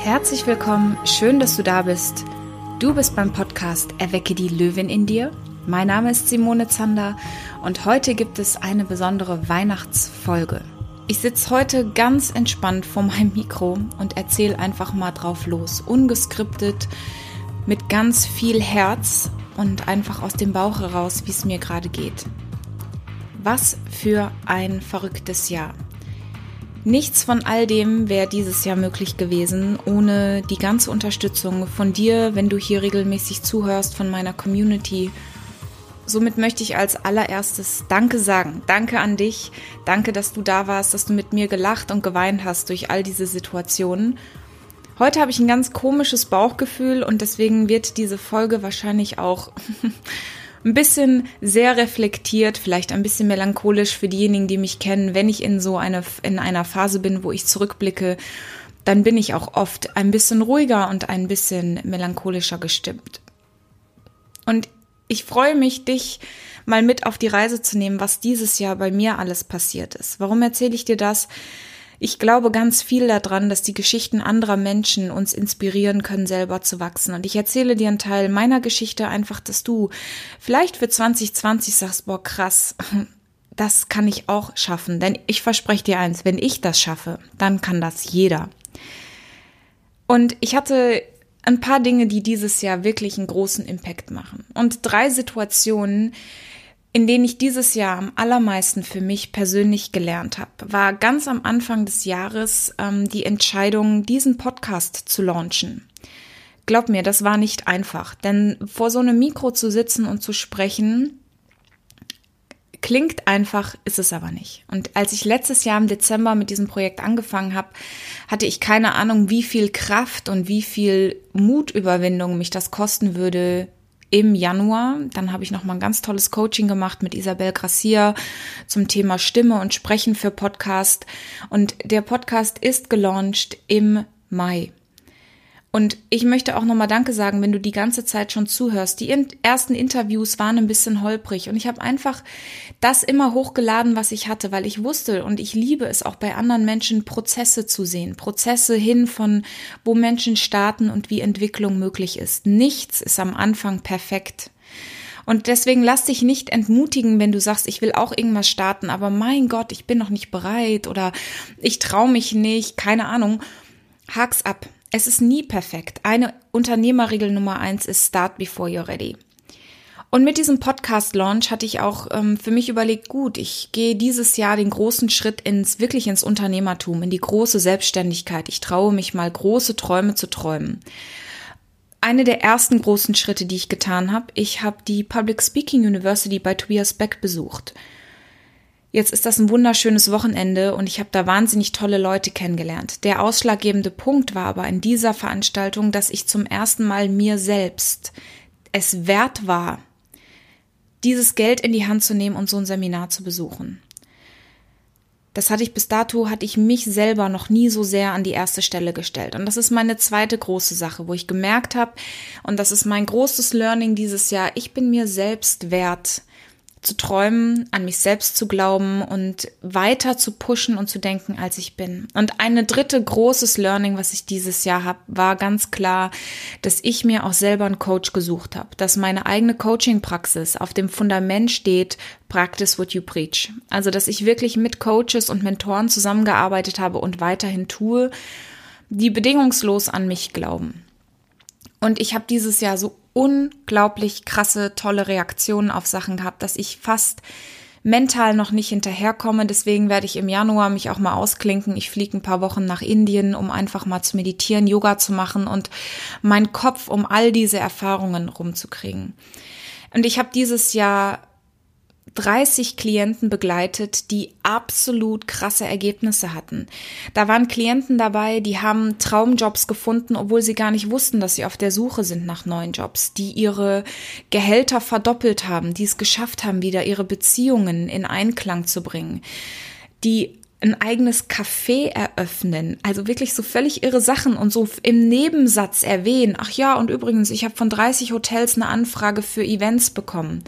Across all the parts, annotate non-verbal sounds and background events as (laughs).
Herzlich willkommen, schön, dass du da bist. Du bist beim Podcast Erwecke die Löwin in dir. Mein Name ist Simone Zander und heute gibt es eine besondere Weihnachtsfolge. Ich sitze heute ganz entspannt vor meinem Mikro und erzähle einfach mal drauf los, ungeskriptet, mit ganz viel Herz und einfach aus dem Bauch heraus, wie es mir gerade geht. Was für ein verrücktes Jahr. Nichts von all dem wäre dieses Jahr möglich gewesen, ohne die ganze Unterstützung von dir, wenn du hier regelmäßig zuhörst, von meiner Community. Somit möchte ich als allererstes Danke sagen. Danke an dich. Danke, dass du da warst, dass du mit mir gelacht und geweint hast durch all diese Situationen. Heute habe ich ein ganz komisches Bauchgefühl und deswegen wird diese Folge wahrscheinlich auch (laughs) ein bisschen sehr reflektiert, vielleicht ein bisschen melancholisch für diejenigen, die mich kennen. Wenn ich in so eine, in einer Phase bin, wo ich zurückblicke, dann bin ich auch oft ein bisschen ruhiger und ein bisschen melancholischer gestimmt. Und ich freue mich, dich mal mit auf die Reise zu nehmen, was dieses Jahr bei mir alles passiert ist. Warum erzähle ich dir das? Ich glaube ganz viel daran, dass die Geschichten anderer Menschen uns inspirieren können, selber zu wachsen. Und ich erzähle dir einen Teil meiner Geschichte einfach, dass du vielleicht für 2020 sagst, boah, krass, (laughs) das kann ich auch schaffen. Denn ich verspreche dir eins, wenn ich das schaffe, dann kann das jeder. Und ich hatte ein paar Dinge, die dieses Jahr wirklich einen großen Impact machen. Und drei Situationen, in denen ich dieses Jahr am allermeisten für mich persönlich gelernt habe, war ganz am Anfang des Jahres ähm, die Entscheidung, diesen Podcast zu launchen. Glaub mir, das war nicht einfach, denn vor so einem Mikro zu sitzen und zu sprechen, klingt einfach, ist es aber nicht. Und als ich letztes Jahr im Dezember mit diesem Projekt angefangen habe, hatte ich keine Ahnung, wie viel Kraft und wie viel Mutüberwindung mich das kosten würde, im Januar. Dann habe ich noch mal ein ganz tolles Coaching gemacht mit Isabel Gracia zum Thema Stimme und Sprechen für Podcast. Und der Podcast ist gelauncht im Mai. Und ich möchte auch nochmal Danke sagen, wenn du die ganze Zeit schon zuhörst. Die ersten Interviews waren ein bisschen holprig und ich habe einfach das immer hochgeladen, was ich hatte, weil ich wusste und ich liebe es auch bei anderen Menschen, Prozesse zu sehen. Prozesse hin von, wo Menschen starten und wie Entwicklung möglich ist. Nichts ist am Anfang perfekt. Und deswegen lass dich nicht entmutigen, wenn du sagst, ich will auch irgendwas starten, aber mein Gott, ich bin noch nicht bereit oder ich traue mich nicht, keine Ahnung. Hak's ab es ist nie perfekt. Eine Unternehmerregel Nummer eins ist Start before you're ready. Und mit diesem Podcast-Launch hatte ich auch ähm, für mich überlegt, gut, ich gehe dieses Jahr den großen Schritt ins, wirklich ins Unternehmertum, in die große Selbstständigkeit. Ich traue mich mal, große Träume zu träumen. Eine der ersten großen Schritte, die ich getan habe, ich habe die Public Speaking University bei Tobias Beck besucht. Jetzt ist das ein wunderschönes Wochenende und ich habe da wahnsinnig tolle Leute kennengelernt. Der ausschlaggebende Punkt war aber in dieser Veranstaltung, dass ich zum ersten Mal mir selbst es wert war, dieses Geld in die Hand zu nehmen und so ein Seminar zu besuchen. Das hatte ich bis dato, hatte ich mich selber noch nie so sehr an die erste Stelle gestellt. Und das ist meine zweite große Sache, wo ich gemerkt habe, und das ist mein großes Learning dieses Jahr, ich bin mir selbst wert, zu träumen, an mich selbst zu glauben und weiter zu pushen und zu denken, als ich bin. Und eine dritte großes Learning, was ich dieses Jahr habe, war ganz klar, dass ich mir auch selber einen Coach gesucht habe, dass meine eigene Coaching-Praxis auf dem Fundament steht, practice what you preach. Also, dass ich wirklich mit Coaches und Mentoren zusammengearbeitet habe und weiterhin tue, die bedingungslos an mich glauben. Und ich habe dieses Jahr so unglaublich krasse, tolle Reaktionen auf Sachen gehabt, dass ich fast mental noch nicht hinterherkomme. Deswegen werde ich im Januar mich auch mal ausklinken. Ich fliege ein paar Wochen nach Indien, um einfach mal zu meditieren, Yoga zu machen und meinen Kopf um all diese Erfahrungen rumzukriegen. Und ich habe dieses Jahr 30 Klienten begleitet, die absolut krasse Ergebnisse hatten. Da waren Klienten dabei, die haben Traumjobs gefunden, obwohl sie gar nicht wussten, dass sie auf der Suche sind nach neuen Jobs, die ihre Gehälter verdoppelt haben, die es geschafft haben, wieder ihre Beziehungen in Einklang zu bringen, die ein eigenes Café eröffnen, also wirklich so völlig irre Sachen und so im Nebensatz erwähnen, ach ja, und übrigens, ich habe von 30 Hotels eine Anfrage für Events bekommen.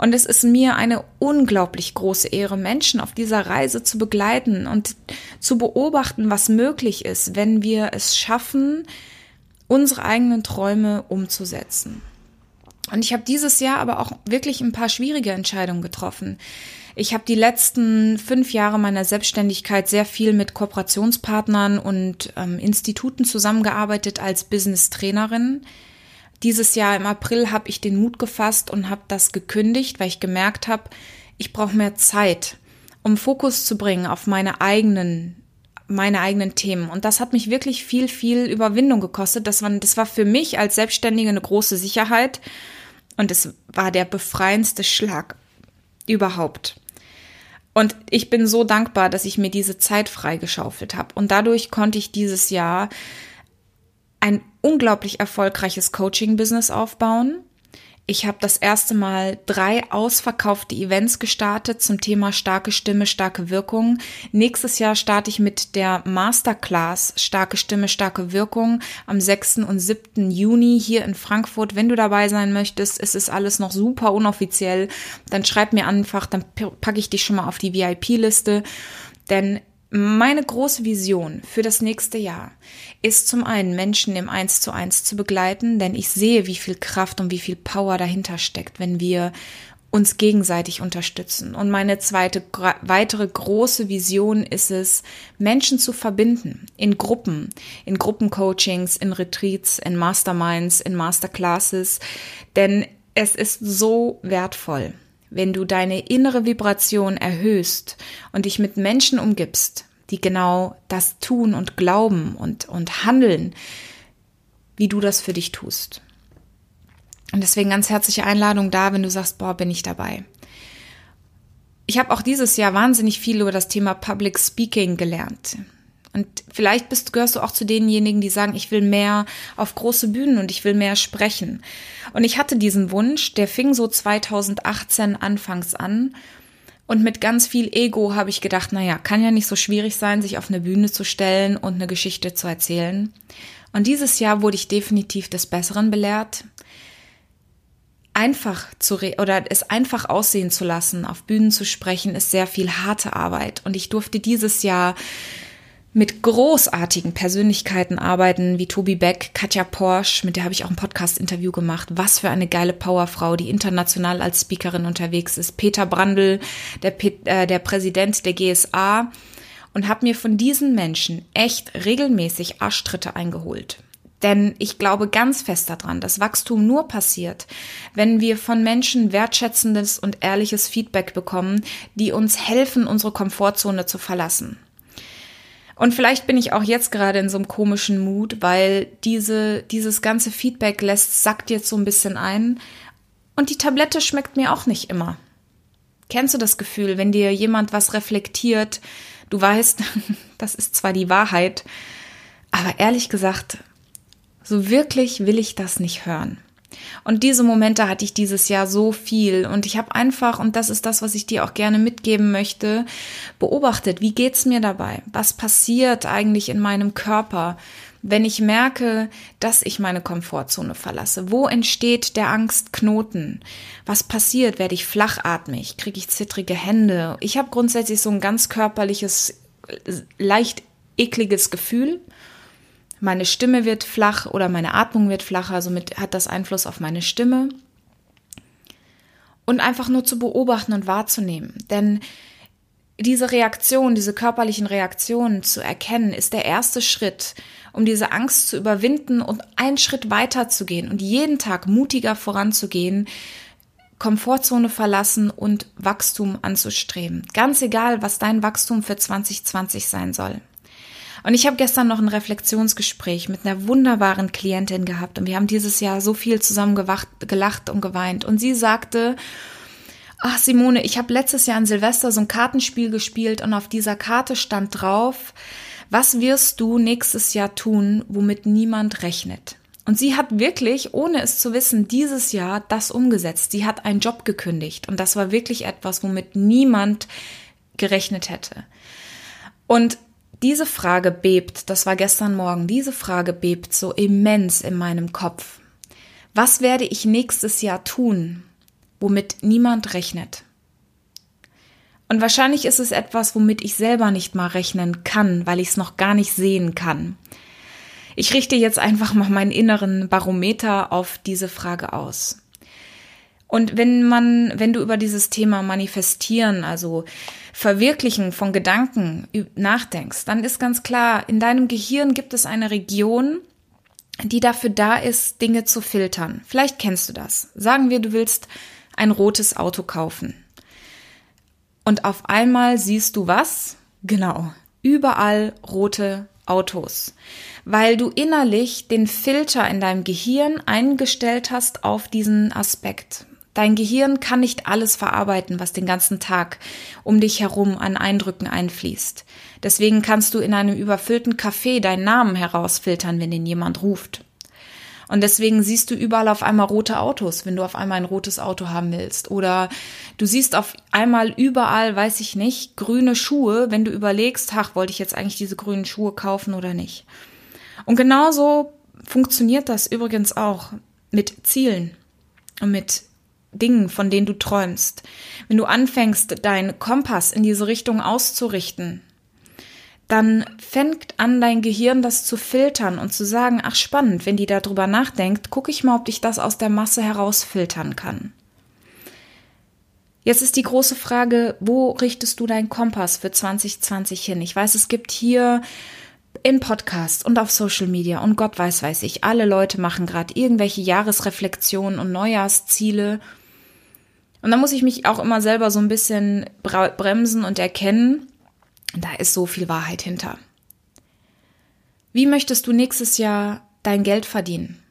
Und es ist mir eine unglaublich große Ehre, Menschen auf dieser Reise zu begleiten und zu beobachten, was möglich ist, wenn wir es schaffen, unsere eigenen Träume umzusetzen. Und ich habe dieses Jahr aber auch wirklich ein paar schwierige Entscheidungen getroffen. Ich habe die letzten fünf Jahre meiner Selbstständigkeit sehr viel mit Kooperationspartnern und ähm, Instituten zusammengearbeitet als Business-Trainerin. Dieses Jahr im April habe ich den Mut gefasst und habe das gekündigt, weil ich gemerkt habe, ich brauche mehr Zeit, um Fokus zu bringen auf meine eigenen meine eigenen Themen. Und das hat mich wirklich viel, viel Überwindung gekostet. Das war, das war für mich als Selbstständige eine große Sicherheit. Und es war der befreiendste Schlag überhaupt. Und ich bin so dankbar, dass ich mir diese Zeit freigeschaufelt habe. Und dadurch konnte ich dieses Jahr ein unglaublich erfolgreiches Coaching-Business aufbauen. Ich habe das erste Mal drei ausverkaufte Events gestartet zum Thema starke Stimme, starke Wirkung. Nächstes Jahr starte ich mit der Masterclass Starke Stimme, starke Wirkung am 6. und 7. Juni hier in Frankfurt. Wenn du dabei sein möchtest, es ist alles noch super unoffiziell, dann schreib mir einfach, dann packe ich dich schon mal auf die VIP-Liste. Denn meine große Vision für das nächste Jahr ist zum einen Menschen im Eins zu eins zu begleiten, denn ich sehe, wie viel Kraft und wie viel Power dahinter steckt, wenn wir uns gegenseitig unterstützen. Und meine zweite weitere große Vision ist es, Menschen zu verbinden in Gruppen, in Gruppencoachings, in Retreats, in Masterminds, in Masterclasses, denn es ist so wertvoll wenn du deine innere Vibration erhöhst und dich mit Menschen umgibst, die genau das tun und glauben und, und handeln, wie du das für dich tust. Und deswegen ganz herzliche Einladung da, wenn du sagst, boah, bin ich dabei. Ich habe auch dieses Jahr wahnsinnig viel über das Thema Public Speaking gelernt. Und vielleicht bist, gehörst du auch zu denjenigen, die sagen, ich will mehr auf große Bühnen und ich will mehr sprechen. Und ich hatte diesen Wunsch, der fing so 2018 anfangs an. Und mit ganz viel Ego habe ich gedacht, naja, kann ja nicht so schwierig sein, sich auf eine Bühne zu stellen und eine Geschichte zu erzählen. Und dieses Jahr wurde ich definitiv des Besseren belehrt. Einfach zu oder es einfach aussehen zu lassen, auf Bühnen zu sprechen, ist sehr viel harte Arbeit. Und ich durfte dieses Jahr mit großartigen Persönlichkeiten arbeiten, wie Tobi Beck, Katja Porsche, mit der habe ich auch ein Podcast-Interview gemacht. Was für eine geile Powerfrau, die international als Speakerin unterwegs ist. Peter Brandl, der, äh, der Präsident der GSA. Und habe mir von diesen Menschen echt regelmäßig Arschtritte eingeholt. Denn ich glaube ganz fest daran, dass Wachstum nur passiert, wenn wir von Menschen wertschätzendes und ehrliches Feedback bekommen, die uns helfen, unsere Komfortzone zu verlassen. Und vielleicht bin ich auch jetzt gerade in so einem komischen Mut, weil diese, dieses ganze Feedback lässt, sackt jetzt so ein bisschen ein. Und die Tablette schmeckt mir auch nicht immer. Kennst du das Gefühl, wenn dir jemand was reflektiert, du weißt, (laughs) das ist zwar die Wahrheit, aber ehrlich gesagt, so wirklich will ich das nicht hören. Und diese Momente hatte ich dieses Jahr so viel und ich habe einfach und das ist das, was ich dir auch gerne mitgeben möchte, beobachtet, wie geht's mir dabei? Was passiert eigentlich in meinem Körper? Wenn ich merke, dass ich meine Komfortzone verlasse, wo entsteht der Angstknoten? Was passiert? Werde ich flachatmig? Kriege ich zittrige Hände? Ich habe grundsätzlich so ein ganz körperliches, leicht ekliges Gefühl meine Stimme wird flach oder meine Atmung wird flacher, somit hat das Einfluss auf meine Stimme. Und einfach nur zu beobachten und wahrzunehmen. Denn diese Reaktion, diese körperlichen Reaktionen zu erkennen, ist der erste Schritt, um diese Angst zu überwinden und einen Schritt weiter zu gehen und jeden Tag mutiger voranzugehen, Komfortzone verlassen und Wachstum anzustreben. Ganz egal, was dein Wachstum für 2020 sein soll. Und ich habe gestern noch ein Reflexionsgespräch mit einer wunderbaren Klientin gehabt und wir haben dieses Jahr so viel zusammen gewacht, gelacht und geweint. Und sie sagte, ach Simone, ich habe letztes Jahr an Silvester so ein Kartenspiel gespielt und auf dieser Karte stand drauf, was wirst du nächstes Jahr tun, womit niemand rechnet? Und sie hat wirklich, ohne es zu wissen, dieses Jahr das umgesetzt. Sie hat einen Job gekündigt und das war wirklich etwas, womit niemand gerechnet hätte. Und diese Frage bebt, das war gestern Morgen, diese Frage bebt so immens in meinem Kopf. Was werde ich nächstes Jahr tun, womit niemand rechnet. Und wahrscheinlich ist es etwas, womit ich selber nicht mal rechnen kann, weil ich es noch gar nicht sehen kann. Ich richte jetzt einfach mal meinen inneren Barometer auf diese Frage aus. Und wenn man, wenn du über dieses Thema manifestieren, also Verwirklichen von Gedanken nachdenkst, dann ist ganz klar, in deinem Gehirn gibt es eine Region, die dafür da ist, Dinge zu filtern. Vielleicht kennst du das. Sagen wir, du willst ein rotes Auto kaufen. Und auf einmal siehst du was? Genau, überall rote Autos, weil du innerlich den Filter in deinem Gehirn eingestellt hast auf diesen Aspekt. Dein Gehirn kann nicht alles verarbeiten, was den ganzen Tag um dich herum an Eindrücken einfließt. Deswegen kannst du in einem überfüllten Café deinen Namen herausfiltern, wenn ihn jemand ruft. Und deswegen siehst du überall auf einmal rote Autos, wenn du auf einmal ein rotes Auto haben willst. Oder du siehst auf einmal überall, weiß ich nicht, grüne Schuhe, wenn du überlegst, ach, wollte ich jetzt eigentlich diese grünen Schuhe kaufen oder nicht. Und genauso funktioniert das übrigens auch mit Zielen und mit Dingen, von denen du träumst. Wenn du anfängst, deinen Kompass in diese Richtung auszurichten, dann fängt an dein Gehirn das zu filtern und zu sagen, ach spannend, wenn die darüber nachdenkt, gucke ich mal, ob ich das aus der Masse herausfiltern kann. Jetzt ist die große Frage, wo richtest du deinen Kompass für 2020 hin? Ich weiß, es gibt hier im Podcast und auf Social Media und Gott weiß, weiß ich, alle Leute machen gerade irgendwelche Jahresreflexionen und Neujahrsziele. Und da muss ich mich auch immer selber so ein bisschen bremsen und erkennen, da ist so viel Wahrheit hinter. Wie möchtest du nächstes Jahr dein Geld verdienen?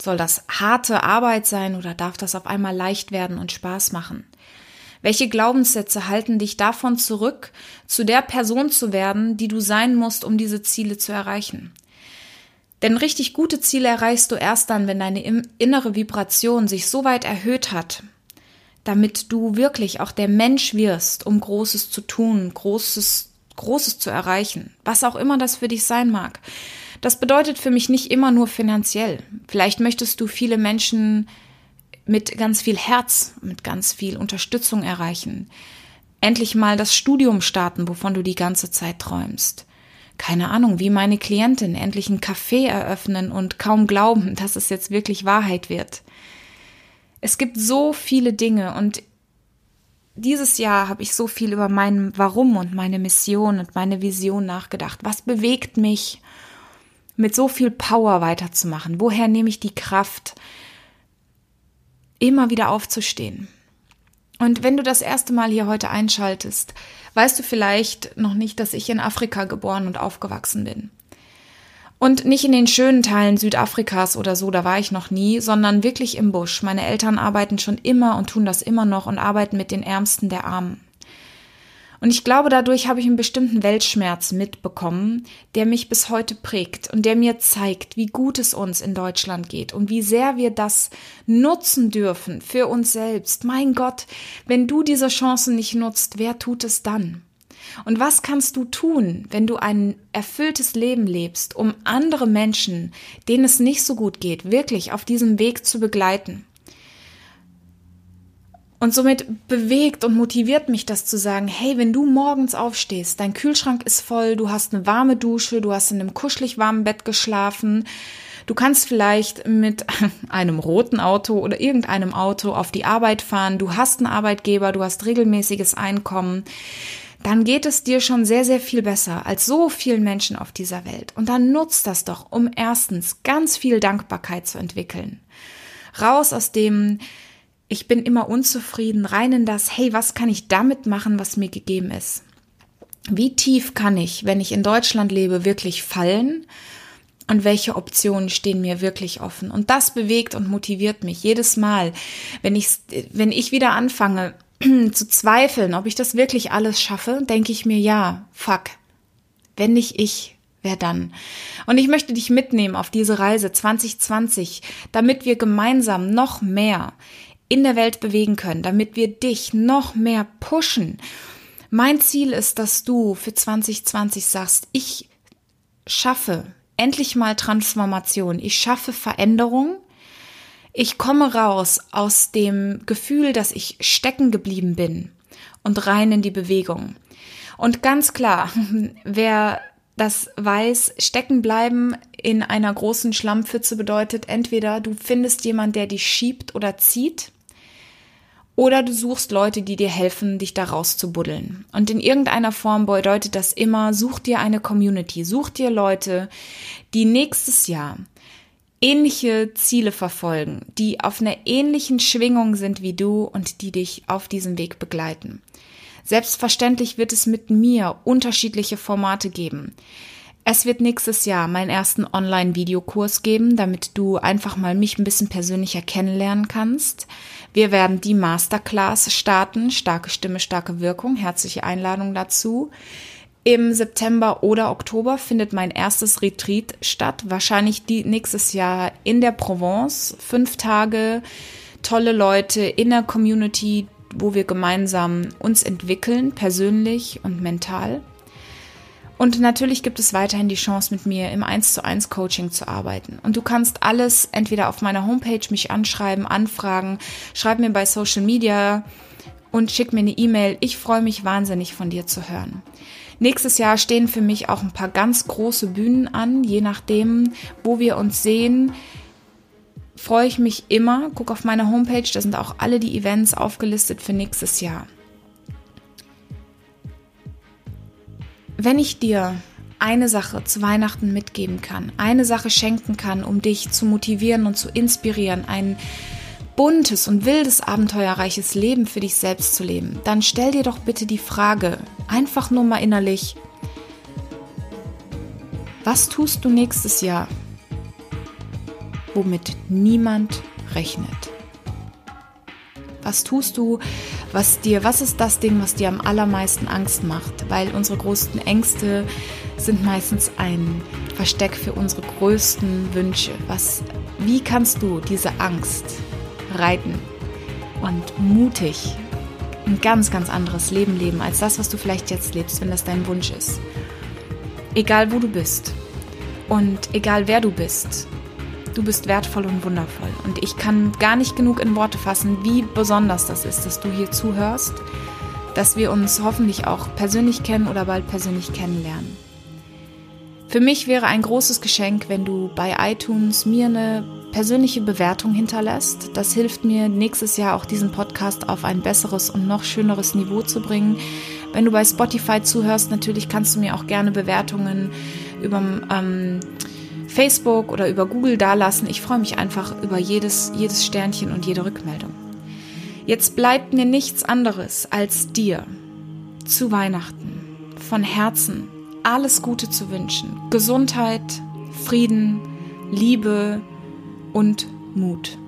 Soll das harte Arbeit sein oder darf das auf einmal leicht werden und Spaß machen? Welche Glaubenssätze halten dich davon zurück, zu der Person zu werden, die du sein musst, um diese Ziele zu erreichen? Denn richtig gute Ziele erreichst du erst dann, wenn deine innere Vibration sich so weit erhöht hat, damit du wirklich auch der Mensch wirst, um Großes zu tun, Großes Großes zu erreichen, was auch immer das für dich sein mag. Das bedeutet für mich nicht immer nur finanziell. Vielleicht möchtest du viele Menschen mit ganz viel Herz, mit ganz viel Unterstützung erreichen. Endlich mal das Studium starten, wovon du die ganze Zeit träumst. Keine Ahnung, wie meine Klientin endlich ein Café eröffnen und kaum glauben, dass es jetzt wirklich Wahrheit wird. Es gibt so viele Dinge und dieses Jahr habe ich so viel über mein Warum und meine Mission und meine Vision nachgedacht. Was bewegt mich, mit so viel Power weiterzumachen? Woher nehme ich die Kraft, immer wieder aufzustehen? Und wenn du das erste Mal hier heute einschaltest, weißt du vielleicht noch nicht, dass ich in Afrika geboren und aufgewachsen bin. Und nicht in den schönen Teilen Südafrikas oder so, da war ich noch nie, sondern wirklich im Busch. Meine Eltern arbeiten schon immer und tun das immer noch und arbeiten mit den Ärmsten der Armen. Und ich glaube, dadurch habe ich einen bestimmten Weltschmerz mitbekommen, der mich bis heute prägt und der mir zeigt, wie gut es uns in Deutschland geht und wie sehr wir das nutzen dürfen für uns selbst. Mein Gott, wenn du diese Chancen nicht nutzt, wer tut es dann? Und was kannst du tun, wenn du ein erfülltes Leben lebst, um andere Menschen, denen es nicht so gut geht, wirklich auf diesem Weg zu begleiten? Und somit bewegt und motiviert mich das zu sagen, hey, wenn du morgens aufstehst, dein Kühlschrank ist voll, du hast eine warme Dusche, du hast in einem kuschelig warmen Bett geschlafen, du kannst vielleicht mit (laughs) einem roten Auto oder irgendeinem Auto auf die Arbeit fahren, du hast einen Arbeitgeber, du hast regelmäßiges Einkommen dann geht es dir schon sehr, sehr viel besser als so vielen Menschen auf dieser Welt. Und dann nutzt das doch, um erstens ganz viel Dankbarkeit zu entwickeln. Raus aus dem, ich bin immer unzufrieden, rein in das, hey, was kann ich damit machen, was mir gegeben ist? Wie tief kann ich, wenn ich in Deutschland lebe, wirklich fallen? Und welche Optionen stehen mir wirklich offen? Und das bewegt und motiviert mich jedes Mal, wenn ich, wenn ich wieder anfange, (clears throat) zu zweifeln, ob ich das wirklich alles schaffe, denke ich mir, ja, fuck. Wenn nicht ich, wer dann? Und ich möchte dich mitnehmen auf diese Reise 2020, damit wir gemeinsam noch mehr in der Welt bewegen können, damit wir dich noch mehr pushen. Mein Ziel ist, dass du für 2020 sagst, ich schaffe endlich mal Transformation, ich schaffe Veränderung Ich komme raus aus dem Gefühl, dass ich stecken geblieben bin und rein in die Bewegung. Und ganz klar, (laughs) wer das weiß, stecken bleiben in einer großen Schlammpfütze bedeutet entweder du findest jemand, der dich schiebt oder zieht, oder du suchst Leute, die dir helfen, dich da rauszubuddeln. Und in irgendeiner Form bedeutet das immer, such dir eine Community, such dir Leute, die nächstes Jahr ähnliche Ziele verfolgen, die auf einer ähnlichen Schwingung sind wie du und die dich auf diesem Weg begleiten. Selbstverständlich wird es mit mir unterschiedliche Formate geben. Es wird nächstes Jahr meinen ersten Online-Videokurs geben, damit du einfach mal mich ein bisschen persönlicher kennenlernen kannst. Wir werden die Masterclass starten, starke Stimme, starke Wirkung, herzliche Einladung dazu. Im September oder Oktober findet mein erstes Retreat statt, wahrscheinlich die nächstes Jahr in der Provence. Fünf Tage, tolle Leute in der Community, wo wir gemeinsam uns entwickeln, persönlich und mental. Und natürlich gibt es weiterhin die Chance, mit mir im 1 zu 1 Coaching zu arbeiten. Und du kannst alles entweder auf meiner Homepage mich anschreiben, anfragen, schreib mir bei Social Media und schick mir eine E-Mail. Ich freue mich wahnsinnig von dir zu hören. Nächstes Jahr stehen für mich auch ein paar ganz große Bühnen an, je nachdem, wo wir uns sehen freue ich mich immer. Guck auf meine Homepage, da sind auch alle die Events aufgelistet für nächstes Jahr. Wenn ich dir eine Sache zu Weihnachten mitgeben kann, eine Sache schenken kann, um dich zu motivieren und zu inspirieren, ein buntes und wildes, abenteuerreiches Leben für dich selbst zu leben, dann stell dir doch bitte die Frage, einfach nur mal innerlich, was tust du nächstes Jahr, womit niemand rechnet. Was tust du, was dir, was ist das Ding, was dir am allermeisten Angst macht? Weil unsere größten Ängste sind meistens ein Versteck für unsere größten Wünsche. Was, wie kannst du diese Angst reiten und mutig ein ganz, ganz anderes Leben leben als das, was du vielleicht jetzt lebst, wenn das dein Wunsch ist? Egal wo du bist und egal wer du bist, Du bist wertvoll und wundervoll. Und ich kann gar nicht genug in Worte fassen, wie besonders das ist, dass du hier zuhörst, dass wir uns hoffentlich auch persönlich kennen oder bald persönlich kennenlernen. Für mich wäre ein großes Geschenk, wenn du bei iTunes mir eine persönliche Bewertung hinterlässt. Das hilft mir nächstes Jahr auch diesen Podcast auf ein besseres und noch schöneres Niveau zu bringen. Wenn du bei Spotify zuhörst, natürlich kannst du mir auch gerne Bewertungen über ähm, Facebook oder über Google dalassen. Ich freue mich einfach über jedes, jedes Sternchen und jede Rückmeldung. Jetzt bleibt mir nichts anderes als dir zu Weihnachten von Herzen alles Gute zu wünschen. Gesundheit, Frieden, Liebe und Mut.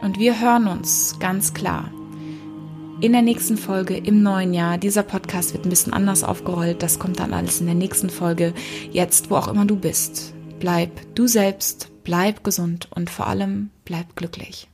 Und wir hören uns ganz klar in der nächsten Folge im neuen Jahr. Dieser Podcast wird ein bisschen anders aufgerollt. Das kommt dann alles in der nächsten Folge. Jetzt, wo auch immer du bist. Bleib du selbst, bleib gesund und vor allem bleib glücklich.